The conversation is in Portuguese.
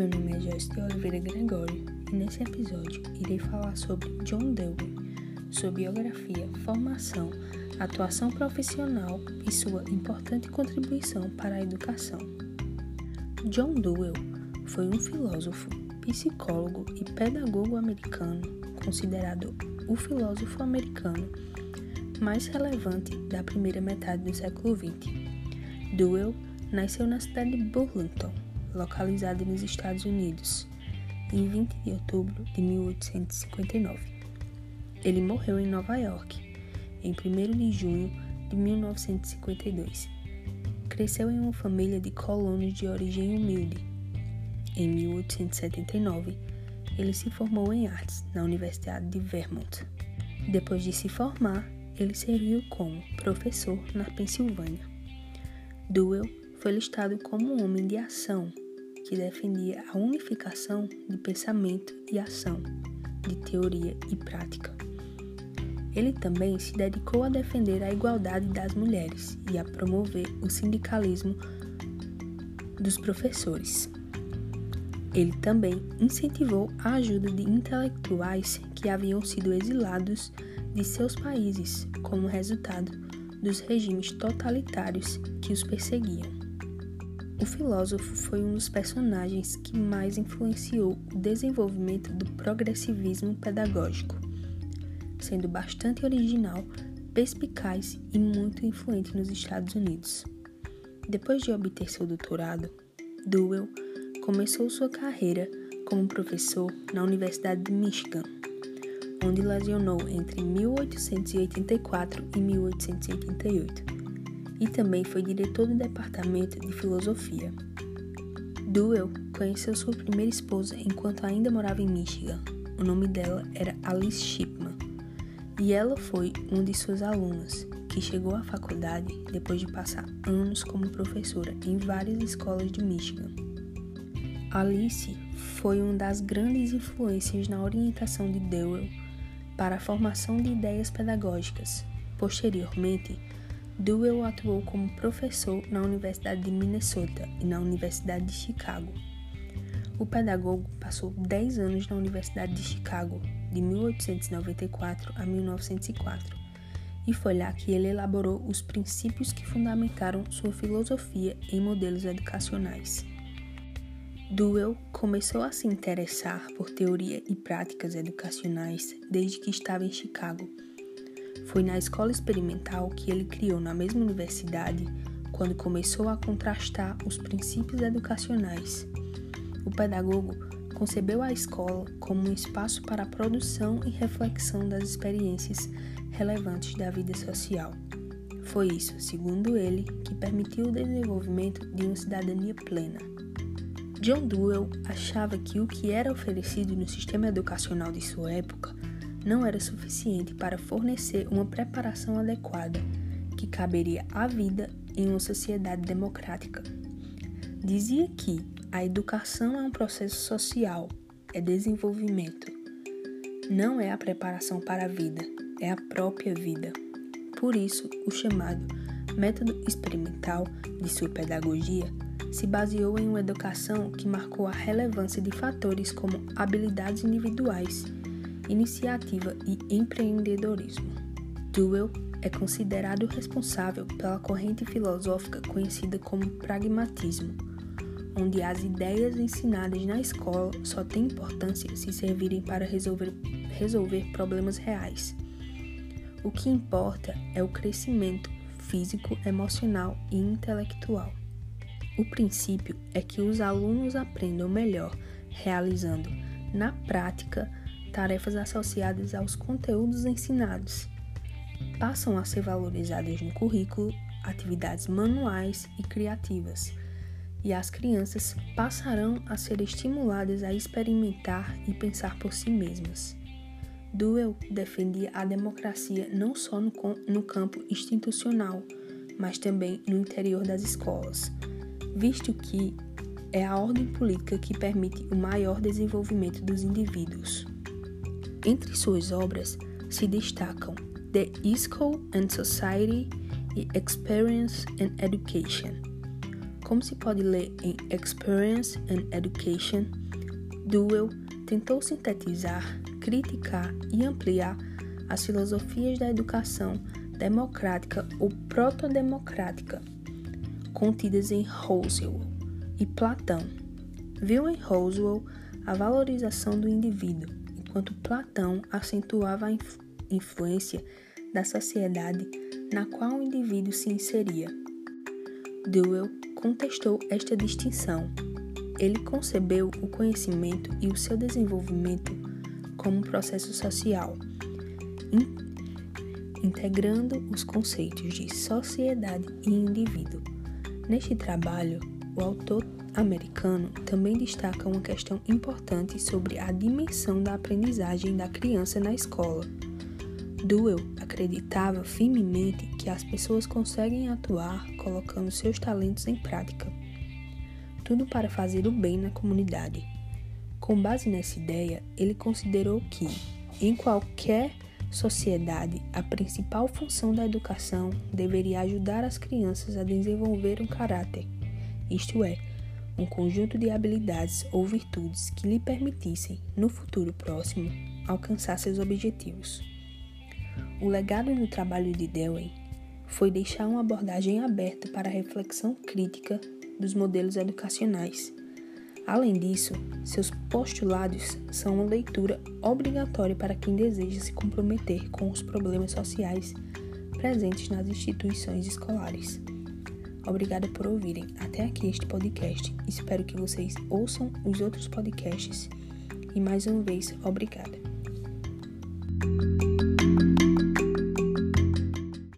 Meu nome é de Oliveira Gregório e nesse episódio irei falar sobre John Dewey, sua biografia, formação, atuação profissional e sua importante contribuição para a educação. John Dewey foi um filósofo, psicólogo e pedagogo americano, considerado o filósofo americano mais relevante da primeira metade do século XX. Dewey nasceu na cidade de Burlington, localizada nos Estados Unidos, em 20 de outubro de 1859. Ele morreu em Nova York, em 1 de junho de 1952. Cresceu em uma família de colonos de origem humilde. Em 1879, ele se formou em artes na Universidade de Vermont. Depois de se formar, ele serviu como professor na Pensilvânia. Duell foi listado como um homem de ação que defendia a unificação de pensamento e ação, de teoria e prática. Ele também se dedicou a defender a igualdade das mulheres e a promover o sindicalismo dos professores. Ele também incentivou a ajuda de intelectuais que haviam sido exilados de seus países como resultado dos regimes totalitários que os perseguiam. O filósofo foi um dos personagens que mais influenciou o desenvolvimento do progressivismo pedagógico, sendo bastante original, perspicaz e muito influente nos Estados Unidos. Depois de obter seu doutorado, Duell começou sua carreira como professor na Universidade de Michigan, onde lecionou entre 1884 e 1888 e também foi diretor do departamento de filosofia. Duell conheceu sua primeira esposa enquanto ainda morava em Michigan. O nome dela era Alice Shipman e ela foi uma de suas alunas, que chegou à faculdade depois de passar anos como professora em várias escolas de Michigan. Alice foi uma das grandes influências na orientação de Dewey para a formação de ideias pedagógicas. Posteriormente, Duell atuou como professor na Universidade de Minnesota e na Universidade de Chicago. O pedagogo passou 10 anos na Universidade de Chicago, de 1894 a 1904, e foi lá que ele elaborou os princípios que fundamentaram sua filosofia em modelos educacionais. Duell começou a se interessar por teoria e práticas educacionais desde que estava em Chicago foi na escola experimental que ele criou na mesma universidade quando começou a contrastar os princípios educacionais. O pedagogo concebeu a escola como um espaço para a produção e reflexão das experiências relevantes da vida social. Foi isso, segundo ele, que permitiu o desenvolvimento de uma cidadania plena. John Dewey achava que o que era oferecido no sistema educacional de sua época não era suficiente para fornecer uma preparação adequada que caberia à vida em uma sociedade democrática. Dizia que a educação é um processo social, é desenvolvimento. Não é a preparação para a vida, é a própria vida. Por isso, o chamado método experimental de sua pedagogia se baseou em uma educação que marcou a relevância de fatores como habilidades individuais iniciativa e empreendedorismo. Duell é considerado responsável pela corrente filosófica conhecida como pragmatismo, onde as ideias ensinadas na escola só têm importância se servirem para resolver, resolver problemas reais. O que importa é o crescimento físico, emocional e intelectual. O princípio é que os alunos aprendam melhor realizando, na prática, tarefas associadas aos conteúdos ensinados. Passam a ser valorizadas no currículo atividades manuais e criativas, e as crianças passarão a ser estimuladas a experimentar e pensar por si mesmas. Duell defendia a democracia não só no, no campo institucional, mas também no interior das escolas, visto que é a ordem política que permite o maior desenvolvimento dos indivíduos. Entre suas obras se destacam The School and Society e Experience and Education. Como se pode ler em Experience and Education, Duell tentou sintetizar, criticar e ampliar as filosofias da educação democrática ou protodemocrática contidas em Roswell e Platão. Viu em Roswell a valorização do indivíduo, enquanto Platão acentuava a influência da sociedade na qual o indivíduo se inseria. Dewey contestou esta distinção. Ele concebeu o conhecimento e o seu desenvolvimento como um processo social, integrando os conceitos de sociedade e indivíduo. Neste trabalho, o autor americano também destaca uma questão importante sobre a dimensão da aprendizagem da criança na escola. Duell acreditava firmemente que as pessoas conseguem atuar colocando seus talentos em prática. Tudo para fazer o bem na comunidade. Com base nessa ideia, ele considerou que, em qualquer sociedade, a principal função da educação deveria ajudar as crianças a desenvolver um caráter, isto é, um conjunto de habilidades ou virtudes que lhe permitissem, no futuro próximo, alcançar seus objetivos. O legado do trabalho de Dewey foi deixar uma abordagem aberta para a reflexão crítica dos modelos educacionais. Além disso, seus postulados são uma leitura obrigatória para quem deseja se comprometer com os problemas sociais presentes nas instituições escolares. Obrigada por ouvirem até aqui este podcast. Espero que vocês ouçam os outros podcasts. E mais uma vez, obrigada.